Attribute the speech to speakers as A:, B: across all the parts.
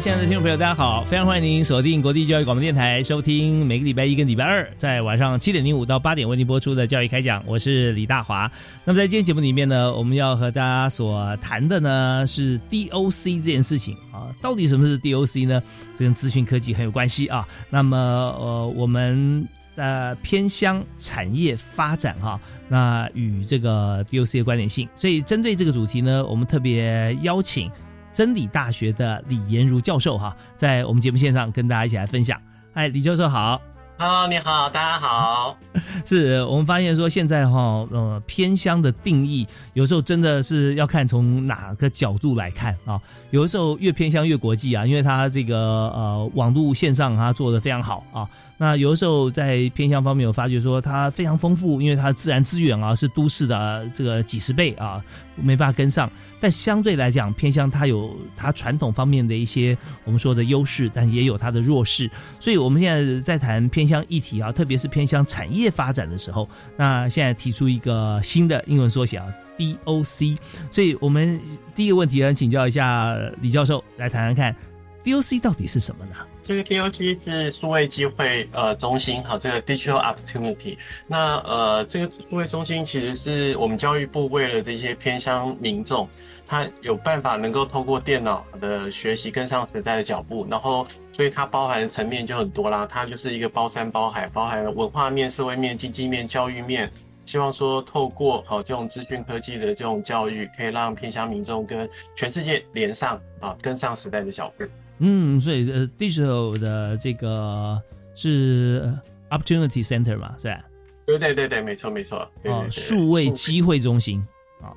A: 亲爱的听众朋友，大家好！非常欢迎您锁定国际教育广播电台，收听每个礼拜一跟礼拜二在晚上七点零五到八点为您播出的教育开讲。我是李大华。那么在今天节目里面呢，我们要和大家所谈的呢是 DOC 这件事情啊。到底什么是 DOC 呢？这跟资讯科技很有关系啊。那么呃，我们的偏乡产业发展哈，那与这个 DOC 的关联性。所以针对这个主题呢，我们特别邀请。真理大学的李延如教授哈，在我们节目线上跟大家一起来分享。哎，李教授好。
B: Hello，你好，大家好。
A: 是我们发现说，现在哈，呃，偏乡的定义有时候真的是要看从哪个角度来看啊。有的时候越偏乡越国际啊，因为它这个呃网络线上它做的非常好啊。那有的时候在偏向方面，我发觉说它非常丰富，因为它自然资源啊是都市的这个几十倍啊，没办法跟上。但相对来讲，偏向它有它传统方面的一些我们说的优势，但也有它的弱势。所以我们现在在谈偏向议题啊，特别是偏向产业发展的时候，那现在提出一个新的英文缩写啊，DOC。所以我们第一个问题呢，请教一下李教授来谈谈看，DOC 到底是什么呢？
B: 这个 DOG 是数位机会呃中心，好，这个 Digital Opportunity。那呃，这个数位中心其实是我们教育部为了这些偏乡民众，他有办法能够透过电脑的学习跟上时代的脚步，然后所以它包含的层面就很多啦，它就是一个包山包海，包含了文化面、社会面、经济面、教育面，希望说透过好这种资讯科技的这种教育，可以让偏乡民众跟全世界连上啊，跟上时代的脚步。
A: 嗯，所以呃，digital 的这个是 opportunity center 嘛，是吧？
B: 对对对对，没错没错。哦，
A: 数位机会中心啊，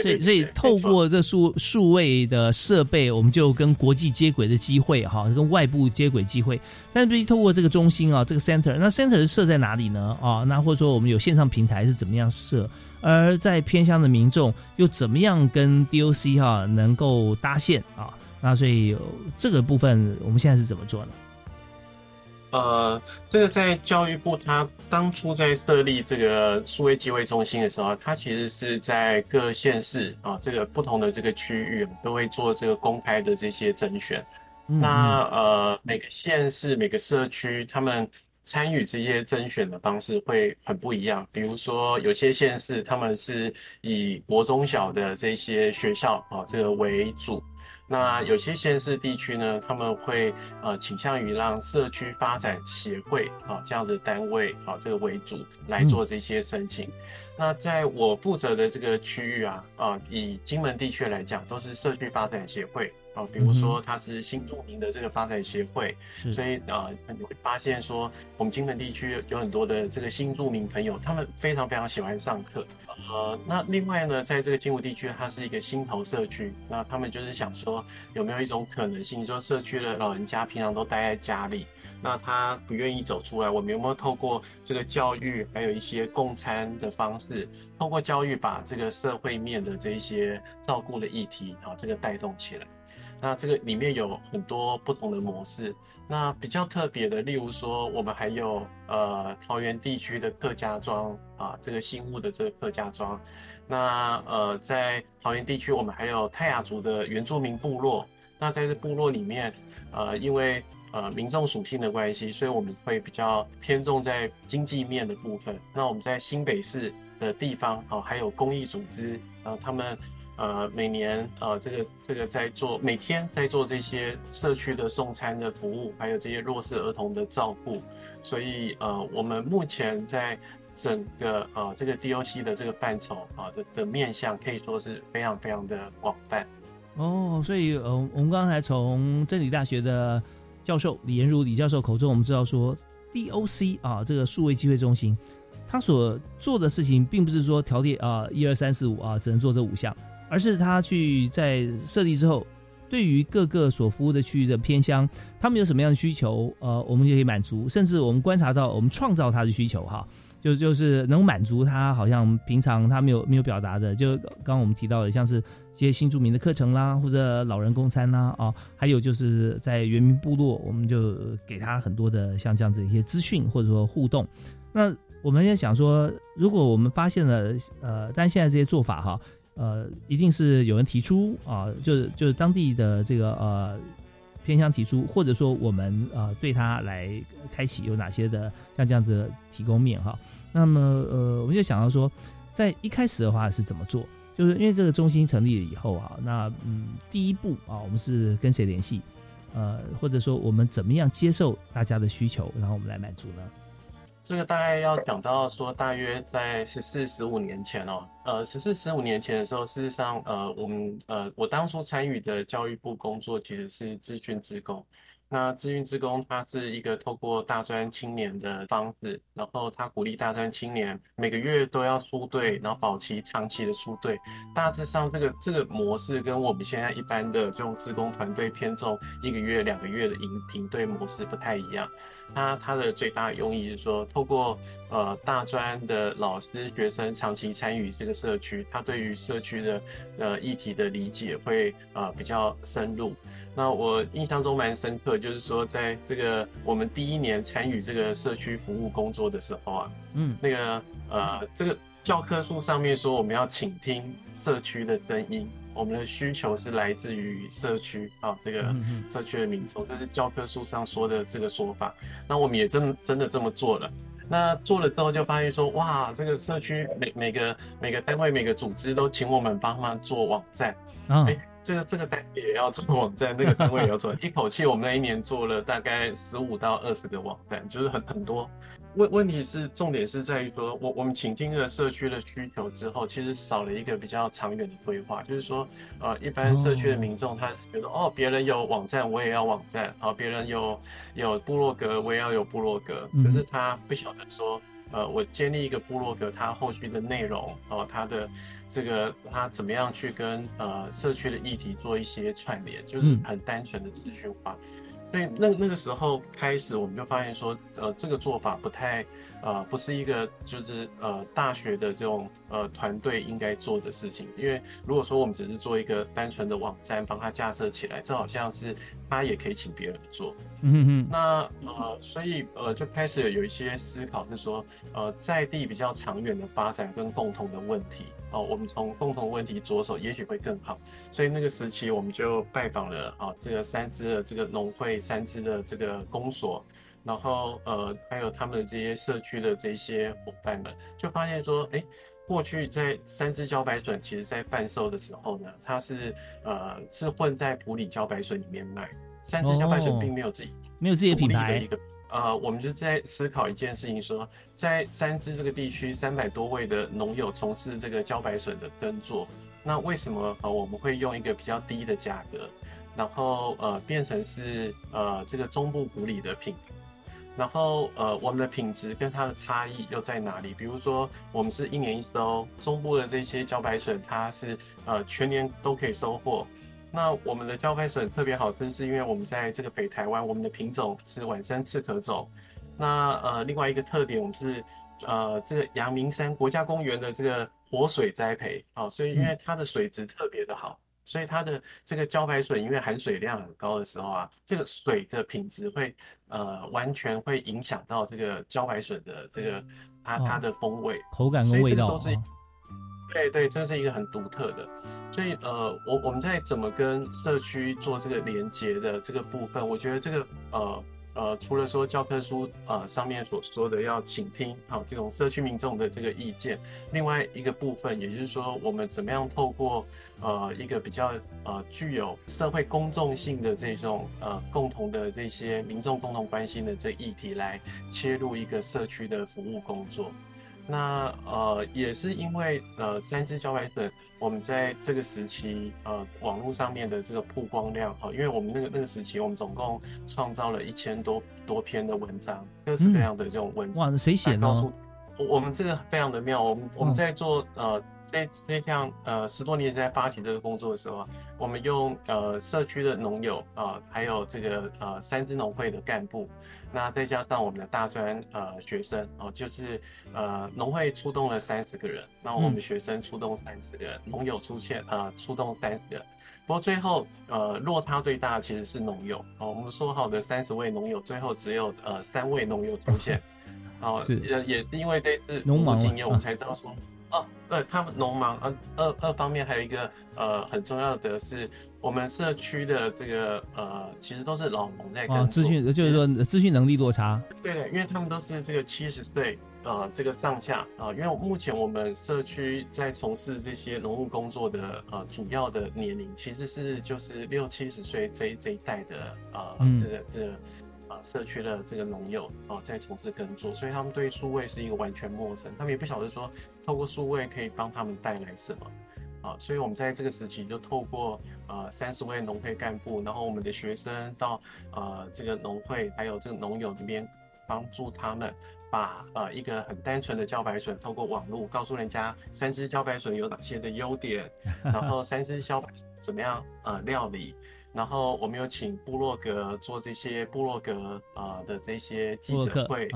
A: 所以所以透过这数数位的设备，我们就跟国际接轨的机会哈，跟外部接轨机会。但是必须透过这个中心啊，这个 center，那 center 是设在哪里呢？啊，那或者说我们有线上平台是怎么样设？而在偏乡的民众又怎么样跟 DOC 哈能够搭线啊？那所以这个部分我们现在是怎么做呢？
B: 呃，这个在教育部，它当初在设立这个数位机会中心的时候，它其实是在各县市啊，这个不同的这个区域都会做这个公开的这些甄选。那呃，每个县市、每个社区，他们参与这些甄选的方式会很不一样。比如说，有些县市他们是以国中小的这些学校啊，这个为主。那有些县市地区呢，他们会呃倾向于让社区发展协会啊这样子单位啊这个为主来做这些申请。那在我负责的这个区域啊，啊以金门地区来讲，都是社区发展协会啊，比如说它是新著名的这个发展协会，所以啊你会发现说，我们金门地区有很多的这个新著名朋友，他们非常非常喜欢上课。呃，那另外呢，在这个金湖地区，它是一个新头社区，那他们就是想说，有没有一种可能性，说社区的老人家平常都待在家里，那他不愿意走出来，我们有没有透过这个教育，还有一些共餐的方式，通过教育把这个社会面的这一些照顾的议题，啊，这个带动起来？那这个里面有很多不同的模式，那比较特别的，例如说，我们还有呃桃园地区的客家庄啊，这个新屋的这个客家庄，那呃在桃园地区，我们还有泰雅族的原住民部落，那在这部落里面，呃因为呃民众属性的关系，所以我们会比较偏重在经济面的部分。那我们在新北市。的地方哦，还有公益组织，然后他们呃每年呃这个这个在做每天在做这些社区的送餐的服务，还有这些弱势儿童的照顾，所以呃我们目前在整个呃这个 DOC 的这个范畴啊的的面向可以说是非常非常的广泛。
A: 哦，所以呃我们刚才从真理大学的教授李延如李教授口中，我们知道说 DOC 啊这个数位机会中心。他所做的事情，并不是说条例啊一二三四五啊只能做这五项，而是他去在设立之后，对于各个所服务的区域的偏乡，他们有什么样的需求，呃，我们就可以满足，甚至我们观察到，我们创造他的需求，哈，就就是能满足他好像平常他没有没有表达的，就刚刚我们提到的，像是一些新住民的课程啦，或者老人公餐啦，啊，还有就是在原民部落，我们就给他很多的像这样子一些资讯或者说互动，那。我们要想说，如果我们发现了，呃，但现在这些做法哈，呃，一定是有人提出啊，就是就是当地的这个呃偏向提出，或者说我们呃对他来开启有哪些的像这样子提供面哈。那么呃，我们就想到说，在一开始的话是怎么做？就是因为这个中心成立了以后哈，那嗯，第一步啊，我们是跟谁联系？呃，或者说我们怎么样接受大家的需求，然后我们来满足呢？
B: 这个大概要讲到说，大约在十四十五年前哦，呃，十四十五年前的时候，事实上，呃，我们呃，我当初参与的教育部工作其实是资讯职工。那资讯职工它是一个透过大专青年的方式，然后他鼓励大专青年每个月都要出队，然后保持长期的出队。大致上这个这个模式跟我们现在一般的这种职工团队偏重一个月两个月的营营队模式不太一样。它它的最大用意是说，透过呃大专的老师学生长期参与这个社区，他对于社区的呃议题的理解会呃比较深入。那我印象中蛮深刻，就是说在这个我们第一年参与这个社区服务工作的时候啊，嗯，那个呃这个教科书上面说我们要倾听社区的声音。我们的需求是来自于社区啊，这个社区的民众，这是教科书上说的这个说法。那我们也真真的这么做了。那做了之后就发现说，哇，这个社区每每个每个单位每个组织都请我们帮忙做网站。哎，这个这个单位也要做网站，那个单位也要做，一口气我们那一年做了大概十五到二十个网站，就是很很多。问问题是重点是在于说，我我们倾听了社区的需求之后，其实少了一个比较长远的规划。就是说，呃，一般社区的民众他觉得，哦，别人有网站，我也要网站；好，别人有有部落格，我也要有部落格。可是他不晓得说，呃，我建立一个部落格，它后续的内容，哦，它的这个他怎么样去跟呃社区的议题做一些串联，就是很单纯的资讯化。所以那那个时候开始，我们就发现说，呃，这个做法不太，呃，不是一个就是呃大学的这种呃团队应该做的事情。因为如果说我们只是做一个单纯的网站，帮他架设起来，这好像是他也可以请别人做。嗯嗯。那呃，所以呃就开始有一些思考，是说呃在地比较长远的发展跟共同的问题。哦，我们从共同问题着手，也许会更好。所以那个时期，我们就拜访了啊，这个三支的这个农会，三支的这个公所，然后呃，还有他们的这些社区的这些伙伴们，就发现说，哎，过去在三支茭白笋，其实在贩售的时候呢，它是呃是混在普里茭白笋里面卖，三支茭白笋并没有自己
A: 没有自己的品牌。
B: 呃，我们就在思考一件事情，说在三支这个地区，三百多位的农友从事这个茭白笋的耕作，那为什么呃我们会用一个比较低的价格，然后呃变成是呃这个中部普里的品，然后呃我们的品质跟它的差异又在哪里？比如说我们是一年一收，中部的这些茭白笋它是呃全年都可以收获。那我们的茭白笋特别好吃，是因为我们在这个北台湾，我们的品种是晚山赤壳种。那呃，另外一个特点，我们是呃这个阳明山国家公园的这个活水栽培，啊，所以因为它的水质特别的好，所以它的这个茭白笋因为含水量很高的时候啊，这个水的品质会呃完全会影响到这个茭白笋的这个它它的风味、
A: 口感跟味道。
B: 对对，这是一个很独特的，所以呃，我我们在怎么跟社区做这个连接的这个部分，我觉得这个呃呃，除了说教科书呃上面所说的要倾听好这种社区民众的这个意见，另外一个部分，也就是说我们怎么样透过呃一个比较呃具有社会公众性的这种呃共同的这些民众共同关心的这议题来切入一个社区的服务工作。那呃也是因为呃三只小白笋，我们在这个时期呃网络上面的这个曝光量哈，因为我们那个那个时期我们总共创造了一千多多篇的文章，各式各样的这种文章。
A: 哇，谁写呢？
B: 我们这个非常的妙，我们我们在做呃这这项呃十多年在发起这个工作的时候啊，我们用呃社区的农友啊，还有这个呃三支农会的干部，那再加上我们的大专呃学生哦，就是呃农会出动了三十个人，那我们学生出动三十个人，农友出现呃出动三十个，不过最后呃落他最大其实是农友哦，我们说好的三十位农友，最后只有呃三位农友出现。哦，也也是因为这次农忙经验，我们才知道说，哦，对他们农忙，啊，二二方面还有一个呃很重要的是，我们社区的这个呃，其实都是老农在跟
A: 资讯就是说资讯能力落差，
B: 对的，因为他们都是这个七十岁呃这个上下啊，因为目前我们社区在从事这些农务工作的呃主要的年龄其实是就是六七十岁这这一代的呃这个这个。社区的这个农友哦，在从事耕作，所以他们对数位是一个完全陌生，他们也不晓得说透过数位可以帮他们带来什么啊，所以我们在这个时期就透过呃三十位农会干部，然后我们的学生到呃这个农会还有这个农友这边帮助他们把呃一个很单纯的茭白笋透过网络告诉人家三只茭白笋有哪些的优点，然后三只茭白怎么样呃料理。然后我们有请部落格做这些部落格啊的这些记者会，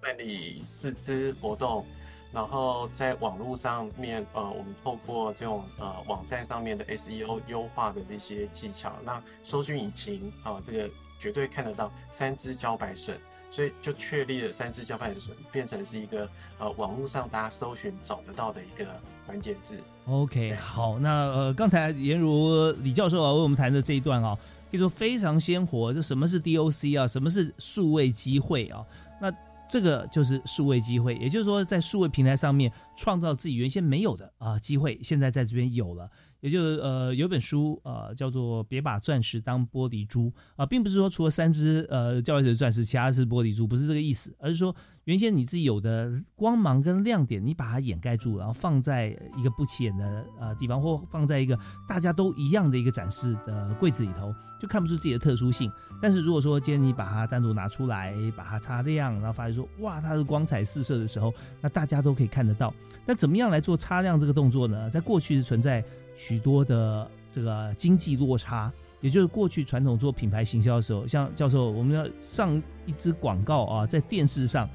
B: 办理四支活动，然后在网络上面呃，我们透过这种呃网站上面的 SEO 优化的这些技巧，让搜寻引擎啊这个绝对看得到三只茭白笋。所以就确立了三只交派的笋变成是一个呃网络上大家搜寻找得到的一个关键字。
A: OK，好，那呃刚才颜如李教授啊为我们谈的这一段啊，可以说非常鲜活。这什么是 DOC 啊？什么是数位机会啊？那这个就是数位机会，也就是说在数位平台上面创造自己原先没有的啊机会，现在在这边有了。也就是呃，有本书呃，叫做《别把钻石当玻璃珠》啊，并不是说除了三只呃教育者钻石，其他是玻璃珠，不是这个意思，而是说原先你自己有的光芒跟亮点，你把它掩盖住，然后放在一个不起眼的呃地方，或放在一个大家都一样的一个展示的柜子里头，就看不出自己的特殊性。但是如果说今天你把它单独拿出来，把它擦亮，然后发现说哇，它是光彩四射的时候，那大家都可以看得到。那怎么样来做擦亮这个动作呢？在过去是存在。许多的这个经济落差，也就是过去传统做品牌行销的时候，像教授，我们要上一支广告啊，在电视上，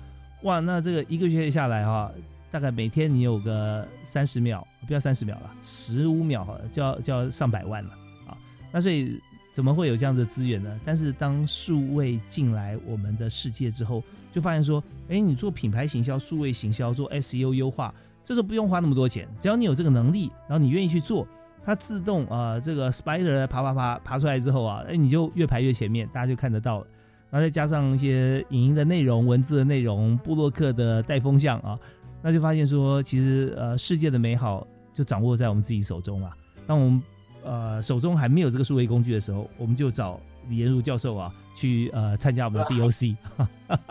A: 哇，那这个一个月下来哈，大概每天你有个三十秒，不要三十秒了，十五秒，就要就要上百万了啊。那所以怎么会有这样的资源呢？但是当数位进来我们的世界之后，就发现说，哎，你做品牌行销、数位行销、做 SEO 优化。这时候不用花那么多钱，只要你有这个能力，然后你愿意去做，它自动啊，这个 spider 爬爬爬爬出来之后啊，哎，你就越排越前面，大家就看得到。然后再加上一些影音的内容、文字的内容、布洛克的带风向啊，那就发现说，其实呃，世界的美好就掌握在我们自己手中啊。当我们呃手中还没有这个数位工具的时候，我们就找李延如教授啊，去呃参加我们的 DOC。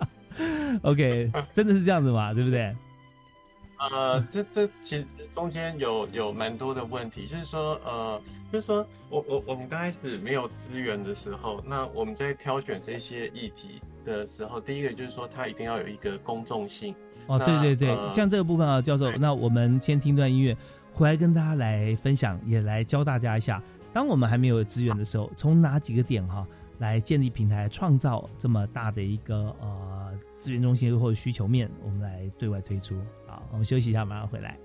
A: OK，真的是这样子嘛？对不对？
B: 呃，这这其实中间有有蛮多的问题，就是说，呃，就是说我我我们刚开始没有资源的时候，那我们在挑选这些议题的时候，第一个就是说，它一定要有一个公众性。
A: 哦，对对对，像这个部分啊，教授，那我们先听段音乐，回来跟大家来分享，也来教大家一下，当我们还没有资源的时候，从哪几个点哈？来建立平台，创造这么大的一个呃资源中心或者需求面，我们来对外推出。好，我们休息一下，马上回来。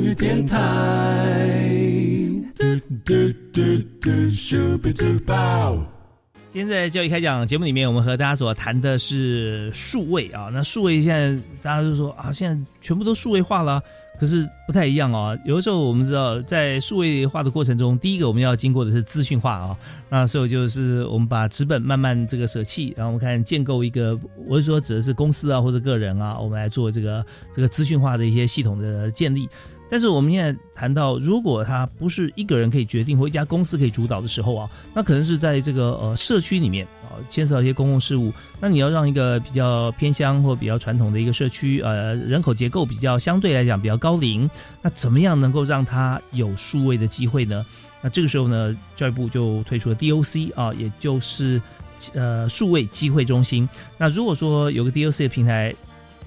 C: 教育电台。嘟嘟嘟嘟咻比嘟爆。
A: 今天在教育开讲节目里面，我们和大家所谈的是数位啊。那数位现在大家都说啊，现在全部都数位化了，可是不太一样哦。有的时候我们知道，在数位化的过程中，第一个我们要经过的是资讯化啊。那所以就是我们把纸本慢慢这个舍弃，然后我们看建构一个，我是说指的是公司啊或者个人啊，我们来做这个这个资讯化的一些系统的建立。但是我们现在谈到，如果它不是一个人可以决定，或一家公司可以主导的时候啊，那可能是在这个呃社区里面啊，牵涉到一些公共事务。那你要让一个比较偏乡或比较传统的一个社区，呃，人口结构比较相对来讲比较高龄，那怎么样能够让它有数位的机会呢？那这个时候呢，教育部就推出了 DOC 啊，也就是呃数位机会中心。那如果说有个 DOC 的平台。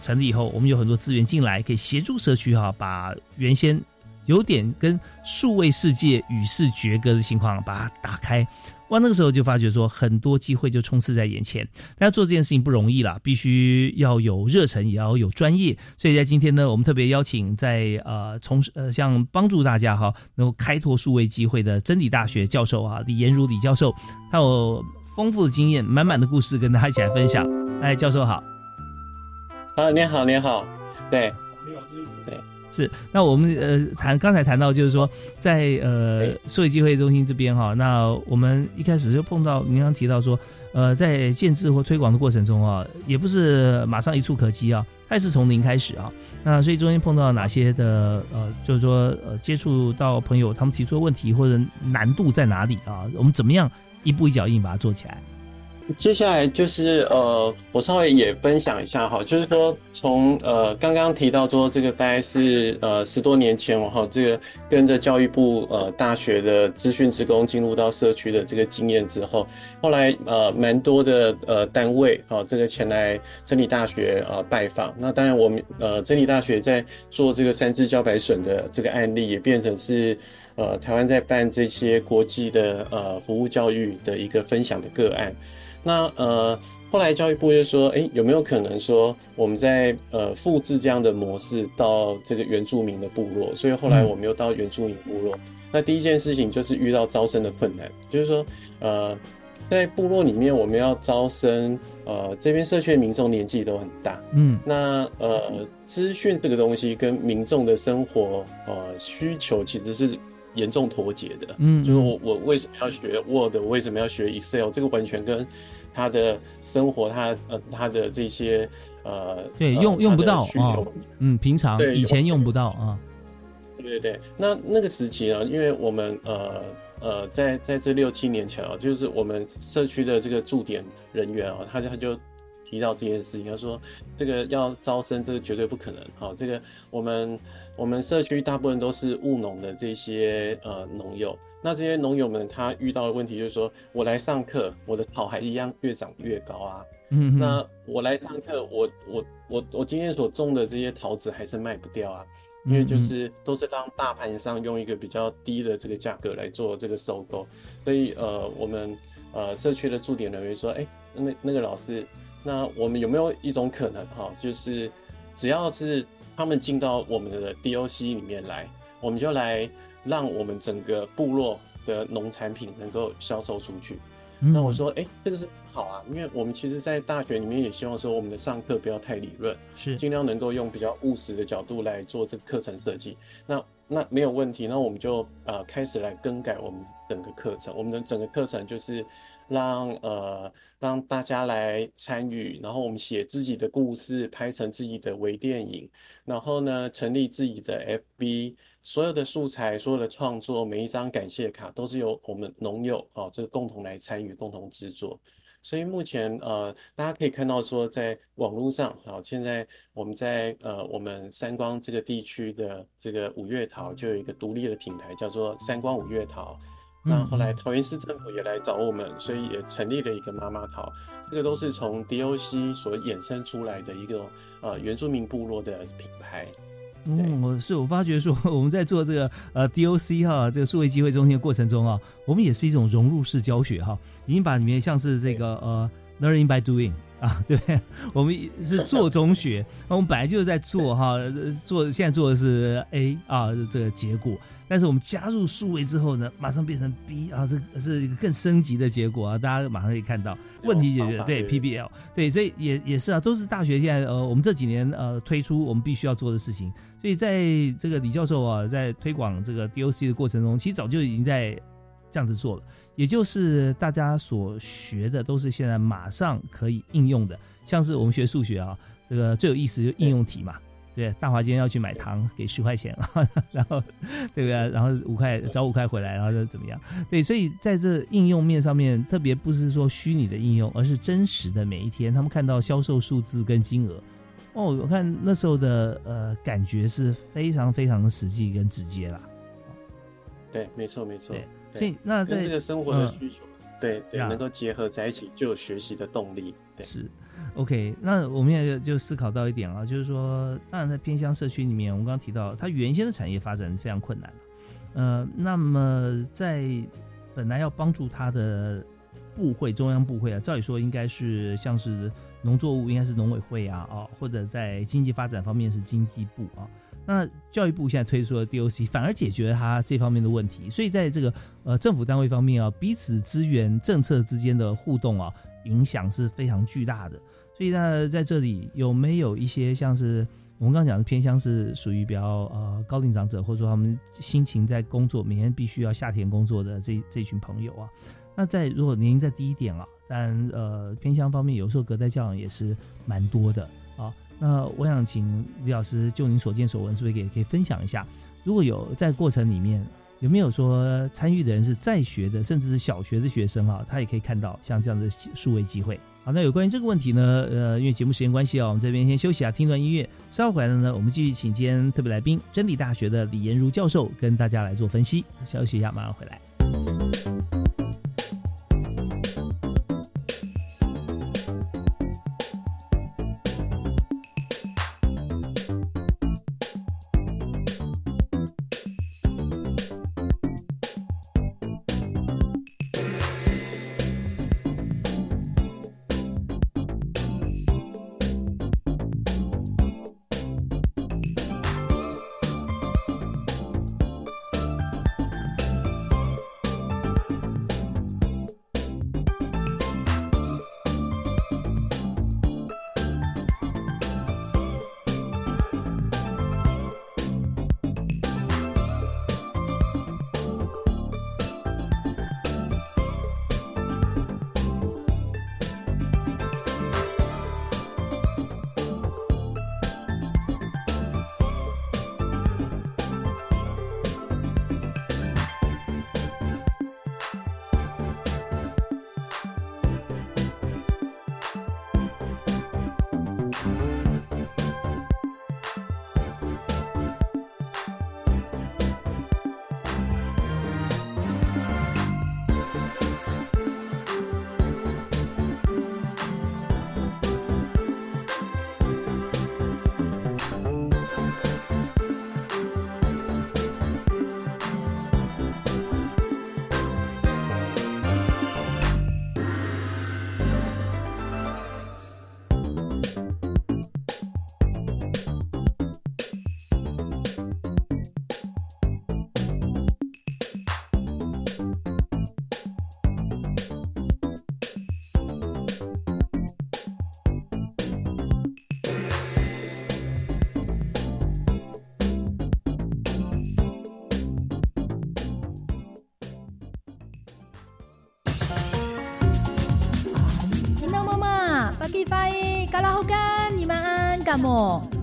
A: 成立以后，我们有很多资源进来，可以协助社区哈，把原先有点跟数位世界与世绝隔的情况把它打开。哇，那个时候就发觉说，很多机会就充斥在眼前。大家做这件事情不容易啦，必须要有热忱，也要有专业。所以在今天呢，我们特别邀请在呃从呃像帮助大家哈，能够开拓数位机会的真理大学教授啊李延如李教授，他有丰富的经验，满满的故事跟大家一起来分享。哎，教授好。
B: 啊，你好，你好，对，
A: 对，是。那我们呃谈刚才谈到，就是说在呃社会机会中心这边哈，那我们一开始就碰到您刚提到说，呃，在建制或推广的过程中啊，也不是马上一触可及啊，它是从零开始啊。那所以中间碰到哪些的呃，就是说呃接触到朋友他们提出的问题或者难度在哪里啊？我们怎么样一步一脚印把它做起来？
B: 接下来就是呃，我稍微也分享一下哈，就是说从呃刚刚提到说这个大概是呃十多年前我哈，这个跟着教育部呃大学的资讯职工进入到社区的这个经验之后，后来呃蛮多的呃单位啊，这个前来真理大学啊拜访，那当然我们呃真理大学在做这个三只茭白笋的这个案例，也变成是呃台湾在办这些国际的呃服务教育的一个分享的个案。那呃，后来教育部就说，哎，有没有可能说我们在呃复制这样的模式到这个原住民的部落？所以后来我们又到原住民部落。那第一件事情就是遇到招生的困难，就是说，呃，在部落里面我们要招生，呃，这边社区的民众年纪都很大，嗯，那呃，资讯这个东西跟民众的生活呃需求其实是。严重脱节的，嗯，就是我我为什么要学 Word，为什么要学 Excel？这个完全跟他的生活，他呃他的这些呃，
A: 对，用用不到啊，嗯，平常以前用不到啊，
B: 对对对。那那个时期呢，因为我们呃呃在在这六七年前啊，就是我们社区的这个驻点人员啊，他就他就。提到这件事情，他说这个要招生，这个绝对不可能。好，这个我们我们社区大部分都是务农的这些呃农友，那这些农友们他遇到的问题就是说，我来上课，我的草还一样越长越高啊。嗯，那我来上课，我我我我今天所种的这些桃子还是卖不掉啊，因为就是都是让大盘上用一个比较低的这个价格来做这个收购，所以呃我们呃社区的驻点人员说，哎，那那个老师。那我们有没有一种可能哈，就是只要是他们进到我们的 DOC 里面来，我们就来让我们整个部落的农产品能够销售出去。那我说，哎，这个是好啊，因为我们其实，在大学里面也希望说，我们的上课不要太理论，
A: 是
B: 尽量能够用比较务实的角度来做这个课程设计。那那没有问题，那我们就呃开始来更改我们整个课程。我们的整个课程就是让呃让大家来参与，然后我们写自己的故事，拍成自己的微电影，然后呢成立自己的 FB，所有的素材、所有的创作，每一张感谢卡都是由我们农友哦这个共同来参与、共同制作。所以目前呃，大家可以看到说，在网络上，好，现在我们在呃我们三光这个地区的这个五月桃就有一个独立的品牌，叫做三光五月桃。那后来桃园市政府也来找我们，所以也成立了一个妈妈桃。这个都是从 DOC 所衍生出来的一个呃原住民部落的品牌。
A: 嗯，我是我发觉说，我们在做这个呃 DOC 哈，这个数位机会中心的过程中啊，我们也是一种融入式教学哈，已经把里面像是这个呃 learning by doing 啊，对不对？我们是做中学，我们本来就是在做哈，做现在做的是 A 啊这个结果，但是我们加入数位之后呢，马上变成 B 啊，这是一个更升级的结果啊，大家马上可以看到问题解决，对 PBL，对，所以也也是啊，都是大学现在呃，我们这几年呃推出我们必须要做的事情，所以在这个李教授啊，在推广这个 DOC 的过程中，其实早就已经在这样子做了。也就是大家所学的都是现在马上可以应用的，像是我们学数学啊，这个最有意思就应用题嘛，对，大华今天要去买糖，给十块钱 啊，然后对不对？然后五块找五块回来，然后就怎么样？对，所以在这应用面上面，特别不是说虚拟的应用，而是真实的每一天，他们看到销售数字跟金额，哦，我看那时候的呃感觉是非常非常的实际跟直接啦。
B: 对，没错没错。
A: 对所以那在
B: 这个生活的需求，对对，能够结合在一起，就有学习的动力。
A: 是，OK。那我们也就思考到一点啊，就是说，当然在偏乡社区里面，我们刚刚提到，它原先的产业发展是非常困难的。呃，那么在本来要帮助它的部会，中央部会啊，照理说应该是像是农作物，应该是农委会啊，哦，或者在经济发展方面是经济部啊。那教育部现在推出了 DOC，反而解决了他这方面的问题。所以在这个呃政府单位方面啊，彼此资源政策之间的互动啊，影响是非常巨大的。所以呢，在这里有没有一些像是我们刚刚讲的偏向是属于比较呃高龄长者，或者说他们心情在工作，每天必须要下田工作的这这群朋友啊？那在如果年龄再低一点啊，但呃偏向方面有时候隔代教养也是蛮多的啊。那我想请李老师就您所见所闻，是不是也可以分享一下？如果有在过程里面有没有说参与的人是在学的，甚至是小学的学生啊，他也可以看到像这样的数位机会。好，那有关于这个问题呢，呃，因为节目时间关系啊，我们这边先休息啊，听段音乐。稍后回来呢，我们继续请今天特别来宾真理大学的李延如教授跟大家来做分析。休息一下，马上回来。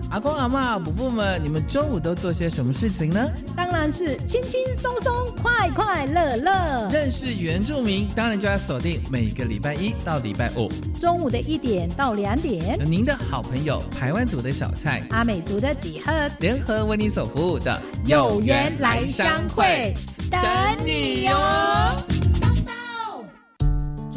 D: 阿公阿妈、伯伯们，你们中午都做些什么事情呢？
E: 当然是轻轻松松、快快乐乐。
D: 认识原住民，当然就要锁定每个礼拜一到礼拜五
E: 中午的一点到两点。
D: 有您的好朋友台湾族的小菜、
E: 阿美族的几何
D: 联合为你所服务的
E: 有缘来相会，等你哟。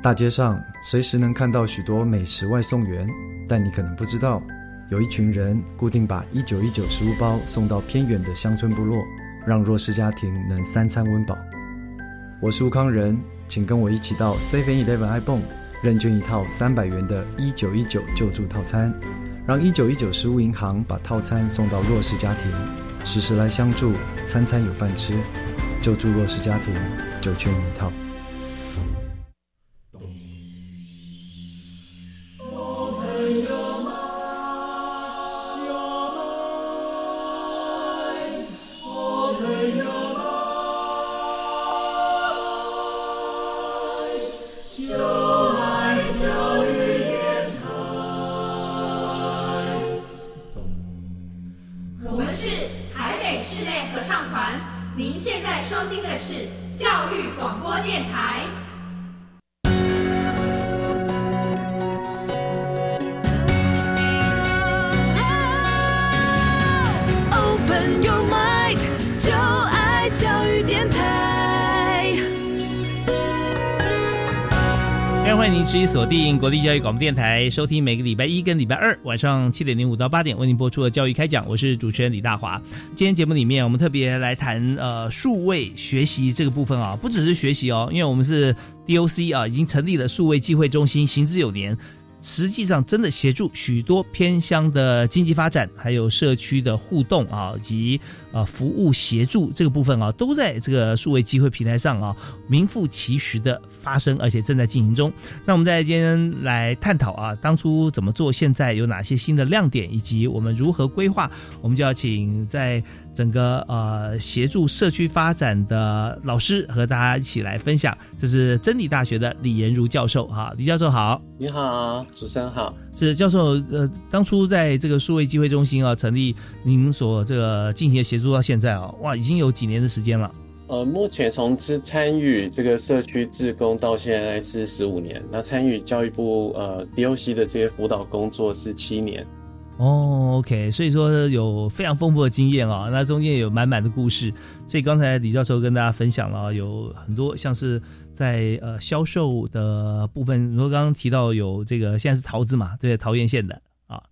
F: 大街上随时能看到许多美食外送员，但你可能不知道，有一群人固定把一九一九食物包送到偏远的乡村部落。让弱势家庭能三餐温饱。我是吴康仁，请跟我一起到 Seven Eleven iBon 认捐一套三百元的一九一九救助套餐，让一九一九食物银行把套餐送到弱势家庭，时时来相助，餐餐有饭吃，救助弱势家庭，就缺你一套。
A: 锁定国立教育广播电台，收听每个礼拜一跟礼拜二晚上七点零五到八点为您播出的教育开讲，我是主持人李大华。今天节目里面，我们特别来谈呃数位学习这个部分啊，不只是学习哦，因为我们是 DOC 啊，已经成立了数位机会中心，行之有年。实际上，真的协助许多偏乡的经济发展，还有社区的互动啊，以及呃服务协助这个部分啊，都在这个数位机会平台上啊，名副其实的发生，而且正在进行中。那我们在今天来探讨啊，当初怎么做，现在有哪些新的亮点，以及我们如何规划，我们就要请在。整个呃协助社区发展的老师和大家一起来分享，这是真理大学的李延如教授哈，李教授好，
B: 你好，主持人好，
A: 是教授呃当初在这个数位机会中心啊成立，您所这个进行的协助到现在啊，哇已经有几年的时间了。
B: 呃，目前从之参与这个社区志工到现在是十五年，那参与教育部呃 DOC 的这些辅导工作是七年。
A: 哦，OK，所以说有非常丰富的经验啊，那中间有满满的故事。所以刚才李教授跟大家分享了有很多，像是在呃销售的部分，如果刚刚提到有这个现在是桃子嘛，对，桃源县的啊，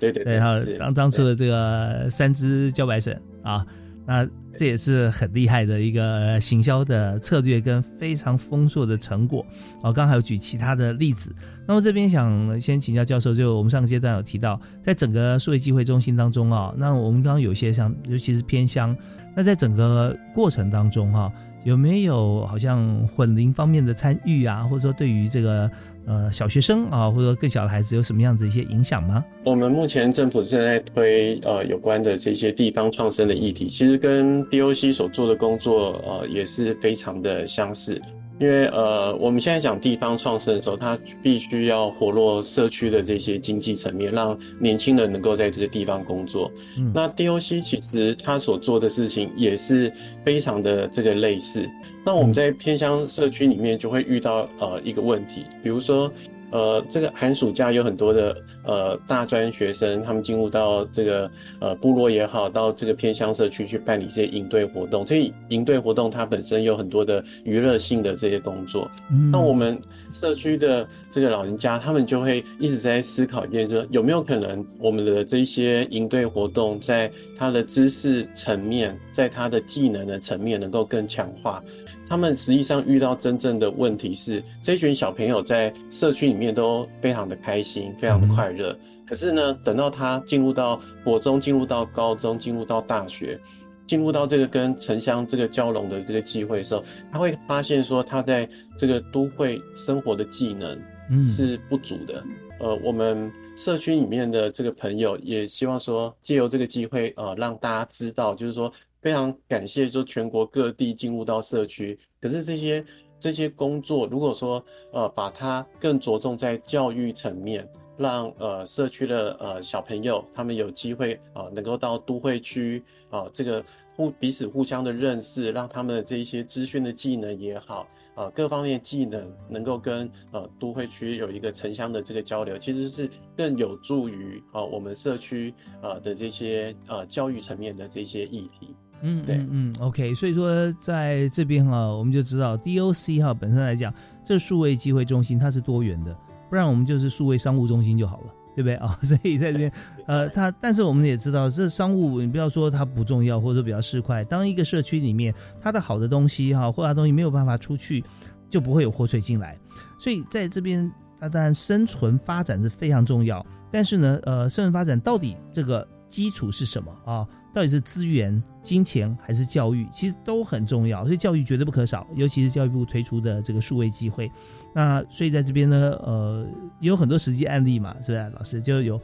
B: 对对对，
A: 然后当当初的这个三只茭白笋啊。那这也是很厉害的一个行销的策略跟非常丰硕的成果哦。刚刚还有举其他的例子，那么这边想先请教教授，就我们上个阶段有提到，在整个数位机会中心当中啊，那我们刚刚有些像，尤其是偏乡，那在整个过程当中哈，有没有好像混龄方面的参与啊，或者说对于这个？呃，小学生啊，或者更小的孩子有什么样子一些影响吗？
B: 我们目前政府正在推呃有关的这些地方创生的议题，其实跟 DOC 所做的工作呃也是非常的相似。因为呃，我们现在讲地方创生的时候，它必须要活络社区的这些经济层面，让年轻人能够在这个地方工作。那 DOC 其实它所做的事情也是非常的这个类似。那我们在偏乡社区里面就会遇到呃一个问题，比如说。呃，这个寒暑假有很多的呃大专学生，他们进入到这个呃部落也好，到这个偏乡社区去办理这些营队活动。所以营队活动它本身有很多的娱乐性的这些工作。那我们社区的这个老人家，他们就会一直在思考一件事：有没有可能我们的这些营队活动，在他的知识层面，在他的技能的层面能够更强化？他们实际上遇到真正的问题是，这群小朋友在社区里面都非常的开心，非常的快乐。可是呢，等到他进入到国中、进入到高中、进入到大学，进入到这个跟城乡这个交融的这个机会的时候，他会发现说，他在这个都会生活的技能是不足的。呃，我们社区里面的这个朋友也希望说，借由这个机会，呃，让大家知道，就是说。非常感谢，就全国各地进入到社区。可是这些这些工作，如果说呃把它更着重在教育层面，让呃社区的呃小朋友他们有机会啊，能够到都会区啊，这个互彼此互相的认识，让他们的这一些资讯的技能也好啊，各方面技能能够跟呃都会区有一个城乡的这个交流，其实是更有助于啊我们社区啊的这些呃教育层面的这些议题。
A: 嗯，对，嗯，OK，所以说在这边哈，我们就知道 DOC 哈本身来讲，这个数位机会中心它是多元的，不然我们就是数位商务中心就好了，对不对啊？所以在这边，呃，它，但是我们也知道，这商务你不要说它不重要，或者说比较市侩，当一个社区里面它的好的东西哈，或者东西没有办法出去，就不会有活水进来，所以在这边，它当然生存发展是非常重要，但是呢，呃，生存发展到底这个基础是什么啊？到底是资源、金钱还是教育，其实都很重要，所以教育绝对不可少。尤其是教育部推出的这个数位机会，那所以在这边呢，呃，也有很多实际案例嘛，是不是？老师就有，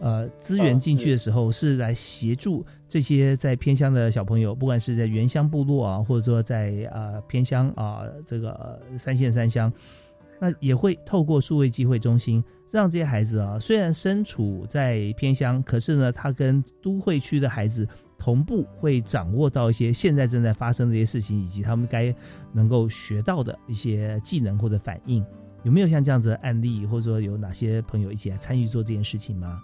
A: 呃，资源进去的时候是来协助这些在偏乡的小朋友，不管是在原乡部落啊，或者说在啊偏乡啊这个三线三乡，那也会透过数位机会中心。让这些孩子啊，虽然身处在偏乡，可是呢，他跟都会区的孩子同步，会掌握到一些现在正在发生的一些事情，以及他们该能够学到的一些技能或者反应。有没有像这样子的案例，或者说有哪些朋友一起来参与做这件事情吗？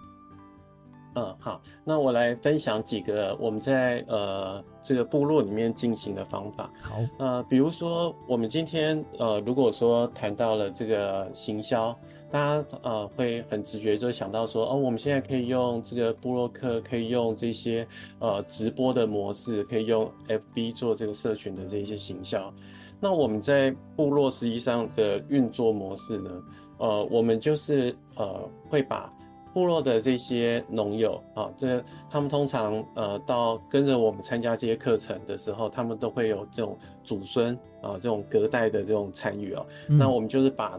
B: 嗯，好，那我来分享几个我们在呃这个部落里面进行的方法。
A: 好，
B: 呃，比如说我们今天呃如果说谈到了这个行销。大家呃会很直觉就想到说，哦，我们现在可以用这个部落客，可以用这些呃直播的模式，可以用 FB 做这个社群的这些行销。那我们在部落实际上的运作模式呢，呃，我们就是呃会把部落的这些农友啊，这个他们通常呃到跟着我们参加这些课程的时候，他们都会有这种祖孙啊这种隔代的这种参与哦。那我们就是把。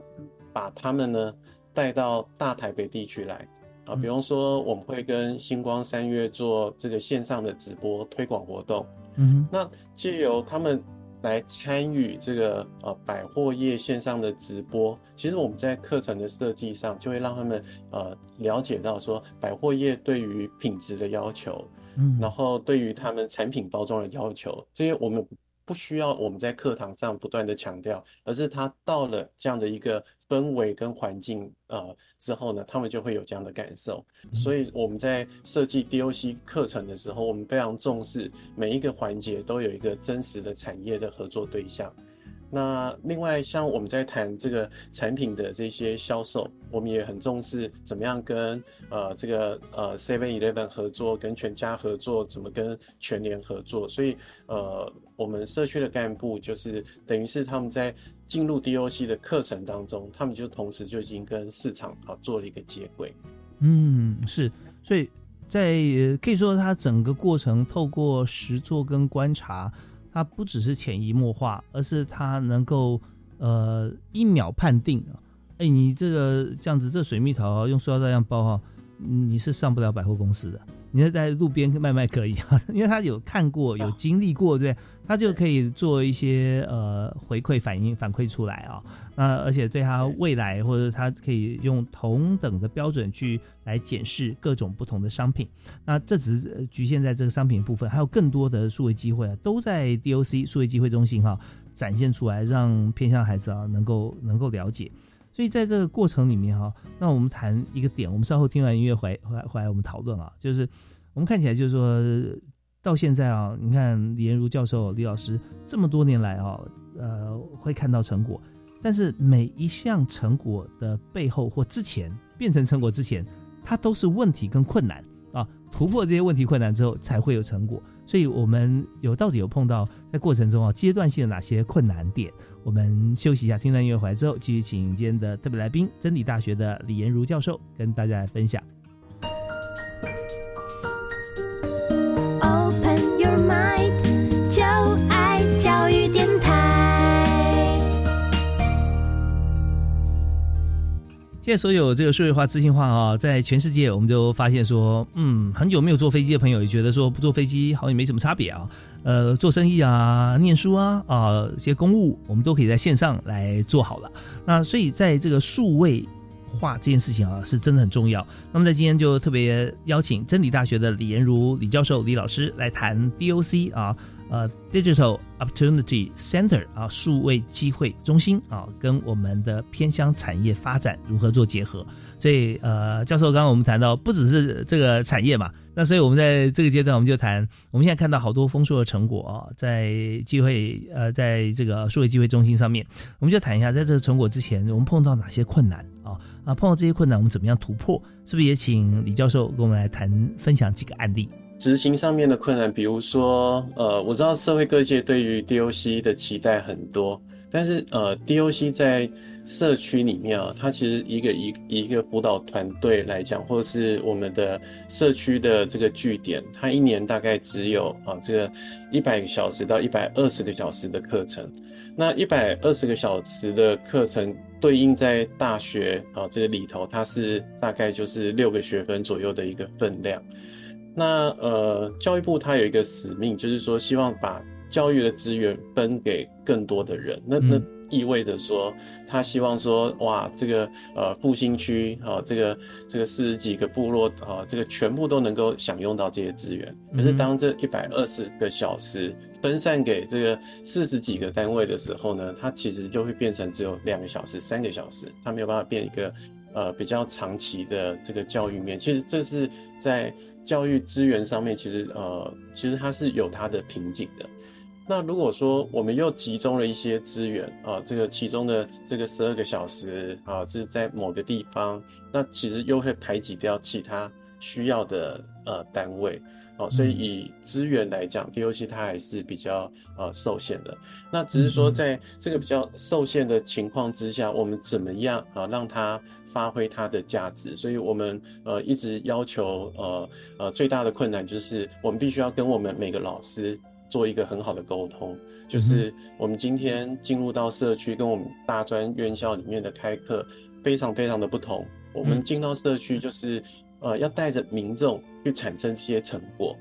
B: 把他们呢带到大台北地区来啊，比方说我们会跟星光三月做这个线上的直播推广活动，
A: 嗯，
B: 那借由他们来参与这个呃百货业线上的直播，其实我们在课程的设计上就会让他们呃了解到说百货业对于品质的要求，
A: 嗯，
B: 然后对于他们产品包装的要求，这些我们。不需要我们在课堂上不断的强调，而是他到了这样的一个氛围跟环境呃之后呢，他们就会有这样的感受。所以我们在设计 DOC 课程的时候，我们非常重视每一个环节都有一个真实的产业的合作对象。那另外，像我们在谈这个产品的这些销售，我们也很重视怎么样跟呃这个呃 Seven Eleven 合作，跟全家合作，怎么跟全联合作。所以呃，我们社区的干部就是等于是他们在进入 DOC 的课程当中，他们就同时就已经跟市场啊做了一个接轨。
A: 嗯，是，所以在可以说他整个过程透过实做跟观察。它不只是潜移默化，而是它能够呃一秒判定啊，哎，你这个这样子，这水蜜桃用塑料袋这样包哈，你是上不了百货公司的。你在路边卖卖可以啊，因为他有看过、有经历过，对，他就可以做一些呃回馈反应反馈出来啊。那而且对他未来或者他可以用同等的标准去来检视各种不同的商品。那这只是局限在这个商品部分，还有更多的数位机会啊，都在 DOC 数位机会中心哈展现出来，让偏向孩子啊能够能够了解。所以在这个过程里面哈，那我们谈一个点，我们稍后听完音乐回回来回来我们讨论啊，就是我们看起来就是说到现在啊，你看李延如教授、李老师这么多年来啊，呃，会看到成果，但是每一项成果的背后或之前变成成果之前，它都是问题跟困难啊，突破这些问题困难之后才会有成果。所以我们有到底有碰到在过程中啊阶段性的哪些困难点？我们休息一下，听段音乐回来之后，继续请今天的特别来宾真理大学的李延如教授跟大家来分享。现在所有这个数位化、资讯化啊，在全世界，我们都发现说，嗯，很久没有坐飞机的朋友也觉得说，不坐飞机好像没什么差别啊。呃，做生意啊，念书啊，啊，一些公务，我们都可以在线上来做好了。那所以在这个数位化这件事情啊，是真的很重要。那么在今天就特别邀请真理大学的李延如李教授李老师来谈 DOC 啊，呃，Digital Opportunity Center 啊，数位机会中心啊，跟我们的偏乡产业发展如何做结合。所以呃，教授刚刚我们谈到不只是这个产业嘛，那所以我们在这个阶段我们就谈，我们现在看到好多丰硕的成果啊，在机会呃，在这个数位机会中心上面，我们就谈一下，在这个成果之前，我们碰到哪些困难啊？啊，碰到这些困难，我们怎么样突破？是不是也请李教授跟我们来谈分享几个案例？
B: 执行上面的困难，比如说呃，我知道社会各界对于 DOC 的期待很多，但是呃，DOC 在社区里面啊，它其实一个一一个辅导团队来讲，或者是我们的社区的这个据点，它一年大概只有啊这个一百个小时到一百二十个小时的课程。那一百二十个小时的课程对应在大学啊这个里头，它是大概就是六个学分左右的一个分量。那呃，教育部它有一个使命，就是说希望把教育的资源分给更多的人。那那。意味着说，他希望说，哇，这个呃复兴区啊，这个这个四十几个部落啊，这个全部都能够享用到这些资源。可是当这一百二十个小时分散给这个四十几个单位的时候呢，它其实就会变成只有两个小时、三个小时，它没有办法变一个呃比较长期的这个教育面。其实这是在教育资源上面，其实呃其实它是有它的瓶颈的。那如果说我们又集中了一些资源啊，这个其中的这个十二个小时啊，是在某个地方，那其实又会排挤掉其他需要的呃单位哦，所以以资源来讲，DOC 它还是比较呃受限的。那只是说在这个比较受限的情况之下，我们怎么样啊让它发挥它的价值？所以我们呃一直要求呃呃最大的困难就是我们必须要跟我们每个老师。做一个很好的沟通，就是我们今天进入到社区，跟我们大专院校里面的开课非常非常的不同。我们进到社区，就是呃要带着民众去产生一些成果。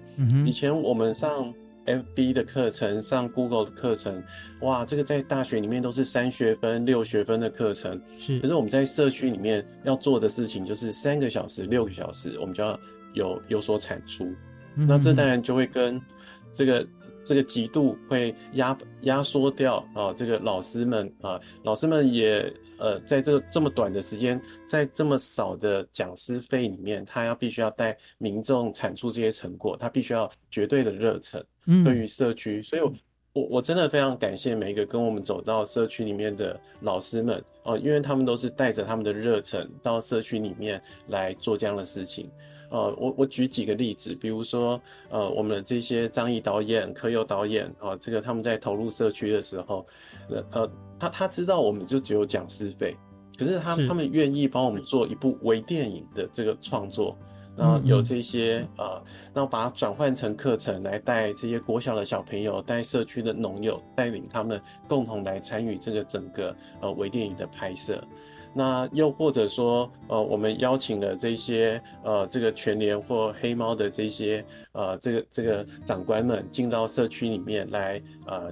B: 以前我们上 FB 的课程，上 Google 的课程，哇，这个在大学里面都是三学分、六学分的课程。
A: 是，
B: 可是我们在社区里面要做的事情，就是三个小时、六个小时，我们就要有有所产出。那这当然就会跟这个。这个极度会压压缩掉啊，这个老师们啊，老师们也呃，在这个这么短的时间，在这么少的讲师费里面，他要必须要带民众产出这些成果，他必须要绝对的热忱，嗯，对于社区，所以我我我真的非常感谢每一个跟我们走到社区里面的老师们。哦，因为他们都是带着他们的热忱到社区里面来做这样的事情。呃，我我举几个例子，比如说，呃，我们的这些张译导演、柯佑导演啊，这个他们在投入社区的时候，呃呃，他他知道我们就只有讲师费，可是他他们愿意帮我们做一部微电影的这个创作，然后有这些呃，然后把它转换成课程来带这些国小的小朋友、带社区的农友，带领他们共同来参与这个整个呃微电影的拍摄。那又或者说，呃，我们邀请了这些呃，这个全联或黑猫的这些呃，这个这个长官们进到社区里面来，呃，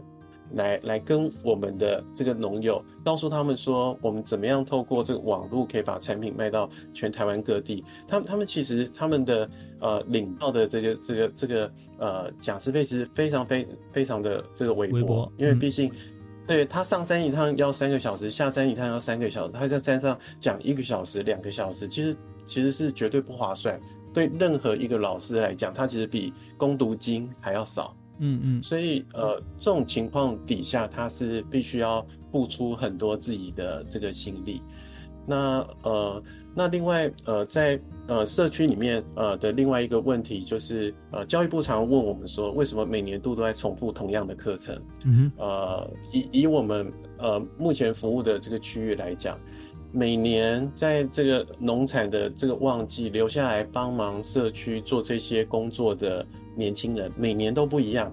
B: 来来跟我们的这个农友，告诉他们说，我们怎么样透过这个网络可以把产品卖到全台湾各地。他们他们其实他们的呃领到的这个这个这个呃讲师费其实非常非非常的这个微薄，因为毕竟。对他上山一趟要三个小时，下山一趟要三个小时。他在山上讲一个小时、两个小时，其实其实是绝对不划算。对任何一个老师来讲，他其实比攻读经还要少。
A: 嗯嗯。
B: 所以呃，这种情况底下，他是必须要付出很多自己的这个心力。那呃。那另外，呃，在呃社区里面，呃的另外一个问题就是，呃，教育部常问我们说，为什么每年度都在重复同样的课程？
A: 嗯
B: 哼，呃，以以我们呃目前服务的这个区域来讲，每年在这个农产的这个旺季留下来帮忙社区做这些工作的年轻人，每年都不一样，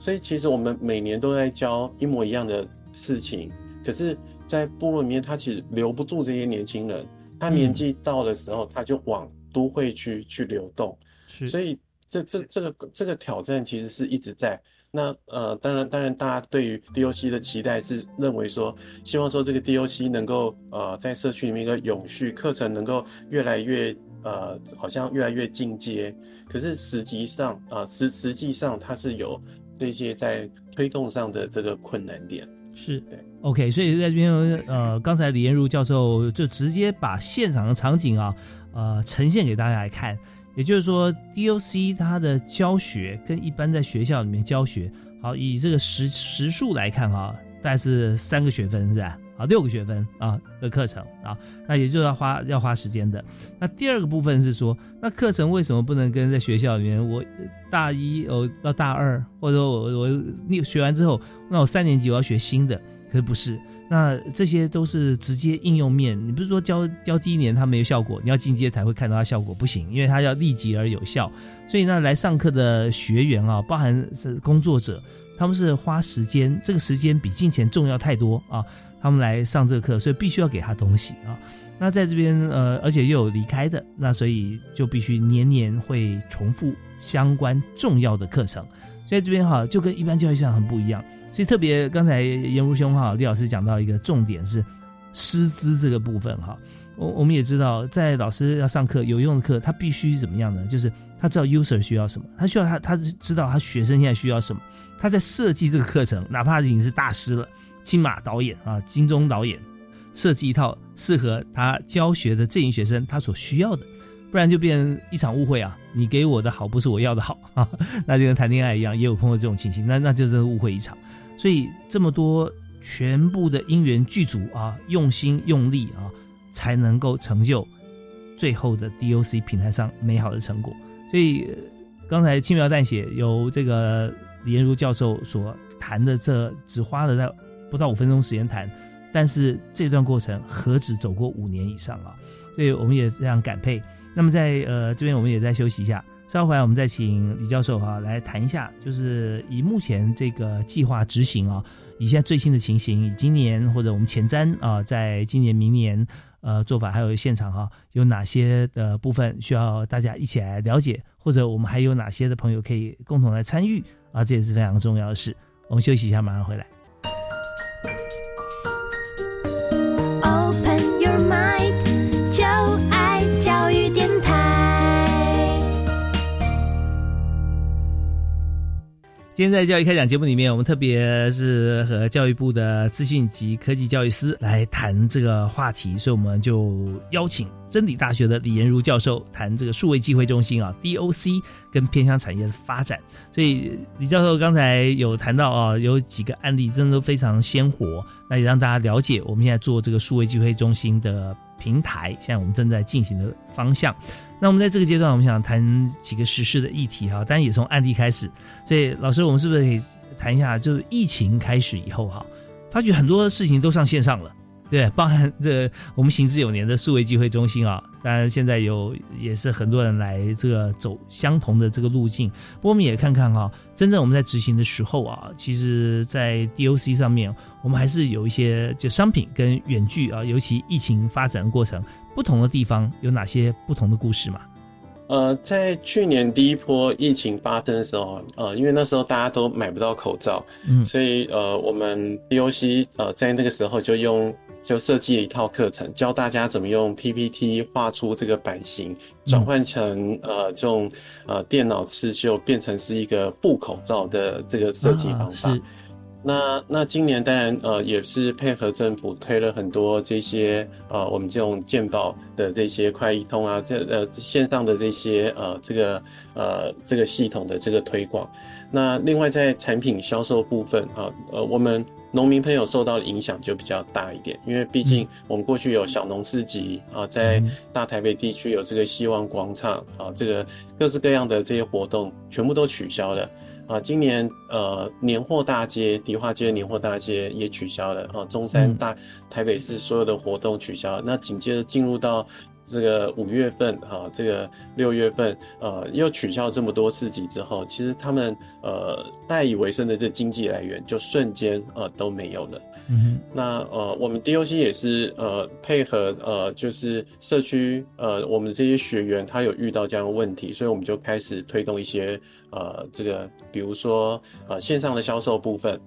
B: 所以其实我们每年都在教一模一样的事情，可是，在部落里面，他其实留不住这些年轻人。他年纪到的时候，他就往都会区去流动，所以这这这个这个挑战其实是一直在。那呃，当然，当然，大家对于 DOC 的期待是认为说，希望说这个 DOC 能够呃在社区里面一个永续课程能够越来越呃，好像越来越进阶。可是实际上啊，实实际上它是有这些在推动上的这个困难点。
A: 是对，OK，所以在这边呃，刚才李彦如教授就直接把现场的场景啊，呃，呈现给大家来看。也就是说，DOC 它的教学跟一般在学校里面教学，好，以这个时时数来看哈，大概是三个学分是吧？啊，六个学分啊的课程啊，那也就是要花要花时间的。那第二个部分是说，那课程为什么不能跟在学校里面？我大一哦到大二，或者我我你学完之后，那我三年级我要学新的，可是不是？那这些都是直接应用面，你不是说教教第一年它没有效果，你要进阶才会看到它效果，不行，因为它要立即而有效。所以呢，来上课的学员啊，包含是工作者，他们是花时间，这个时间比金钱重要太多啊。他们来上这个课，所以必须要给他东西啊。那在这边呃，而且又有离开的，那所以就必须年年会重复相关重要的课程。所以这边哈，就跟一般教育上很不一样。所以特别刚才严如兄哈李老师讲到一个重点是师资这个部分哈。我我们也知道，在老师要上课有用的课，他必须怎么样呢？就是他知道 user 需要什么，他需要他他知道他学生现在需要什么，他在设计这个课程，哪怕已经是大师了。金马导演啊，金钟导演设计一套适合他教学的这群学生他所需要的，不然就变一场误会啊！你给我的好不是我要的好啊，那就跟谈恋爱一样，也有碰到这种情形，那那就是误会一场。所以这么多全部的因缘具足啊，用心用力啊，才能够成就最后的 DOC 平台上美好的成果。所以刚才轻描淡写由这个李彦如教授所谈的，这只花了在。不到五分钟时间谈，但是这段过程何止走过五年以上啊！所以我们也非常感佩。那么在呃这边我们也再休息一下，稍后回来我们再请李教授哈来谈一下，就是以目前这个计划执行啊，以现在最新的情形，以今年或者我们前瞻啊，在今年明年呃做法，还有现场哈有哪些的部分需要大家一起来了解，或者我们还有哪些的朋友可以共同来参与啊，这也是非常重要的事。我们休息一下，马上回来。今天在教育开讲节目里面，我们特别是和教育部的资讯及科技教育司来谈这个话题，所以我们就邀请真理大学的李延如教授谈这个数位机会中心啊 DOC 跟偏乡产业的发展。所以李教授刚才有谈到啊，有几个案例真的都非常鲜活，那也让大家了解我们现在做这个数位机会中心的平台，现在我们正在进行的方向。那我们在这个阶段，我们想谈几个实事的议题哈，当然也从案例开始。所以老师，我们是不是可以谈一下，就是疫情开始以后哈，发觉很多事情都上线上了。对，包含这我们行之有年的数位机会中心啊，当然现在有也是很多人来这个走相同的这个路径。不过我们也看看哈，真正我们在执行的时候啊，其实，在 DOC 上面，我们还是有一些就商品跟远距啊，尤其疫情发展的过程，不同的地方有哪些不同的故事吗？
B: 呃，在去年第一波疫情发生的时候，呃，因为那时候大家都买不到口罩，嗯，所以呃，我们 DOC 呃在那个时候就用。就设计了一套课程，教大家怎么用 PPT 画出这个版型，转换成呃这种呃电脑刺绣，变成是一个布口罩的这个设计方法。那那今年当然呃也是配合政府推了很多这些呃我们这种健保的这些快易通啊，这呃线上的这些呃这个呃这个系统的这个推广。那另外在产品销售部分啊，呃我们。农民朋友受到的影响就比较大一点，因为毕竟我们过去有小农市集啊，在大台北地区有这个希望广场啊，这个各式各样的这些活动全部都取消了啊。今年呃年货大街、迪化街年货大街也取消了啊，中山大台北市所有的活动取消。那紧接着进入到这个五月份哈，这个六月份呃又取消这么多市集之后，其实他们呃赖以为生的这经济来源就瞬间呃都没有了。
A: 嗯
B: 那呃我们 DOC 也是呃配合呃就是社区呃我们这些学员他有遇到这样的问题，所以我们就开始推动一些呃这个比如说呃线上的销售部分。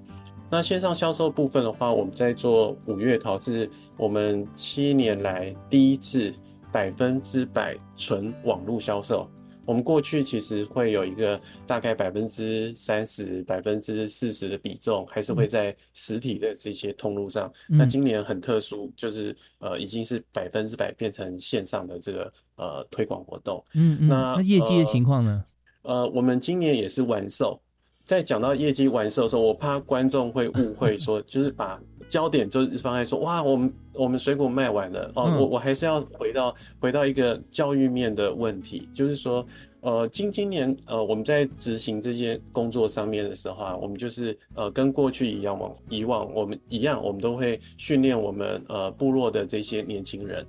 B: 那线上销售部分的话，我们在做五月桃是我们七年来第一次百分之百纯网络销售。我们过去其实会有一个大概百分之三十、百分之四十的比重，还是会在实体的这些通路上。
A: 嗯
B: 那今年很特殊，就是呃已经是百分之百变成线上的这个呃推广活动。
A: 嗯嗯，
B: 那
A: 那业绩的
B: 呃
A: 情况呢？
B: 呃，我们今年也是完售。在讲到业绩完售的时候，我怕观众会误会说，就是把焦点就是放在说，哇，我们我们水果卖完了哦，
A: 嗯
B: 我我还是要回到回到一个教育面的问题，就是说，呃，今今年呃我们在执行这些工作上面的时候啊，我们就是呃跟过去一样往以往我们一样，我们都会训练我们呃部落的这些年轻人。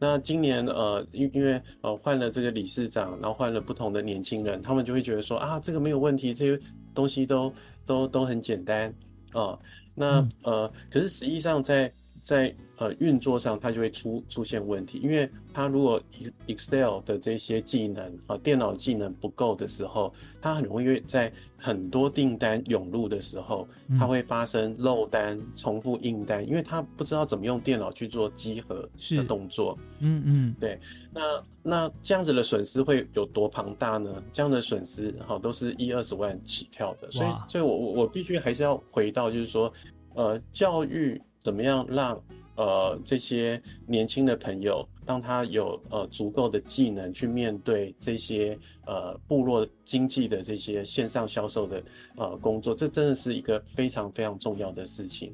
B: 那今年呃，因因为呃换了这个理事长，然后换了不同的年轻人，他们就会觉得说啊，这个没有问题，这些东西都都都很简单啊、那呃，可是实际上在在呃运作上，它就会出出现问题，因为它如果 Ex- Excel 的这些技能啊、电脑技能不够的时候，它很容易在很多订单涌入的时候，它
A: 嗯。
B: 会发生漏单、重复印单，因为它不知道怎么用电脑去做集合的动作。
A: 嗯嗯，
B: 对，那那这样子的损失会有多庞大呢？这样的损失哈都是一二十万起跳的，所以所以我我我必须还是要回到就是说，呃，教育怎么样让呃这些年轻的朋友让他有呃足够的技能去面对这些呃部落经济的这些线上销售的呃工作，这真的是一个非常非常重要的事情。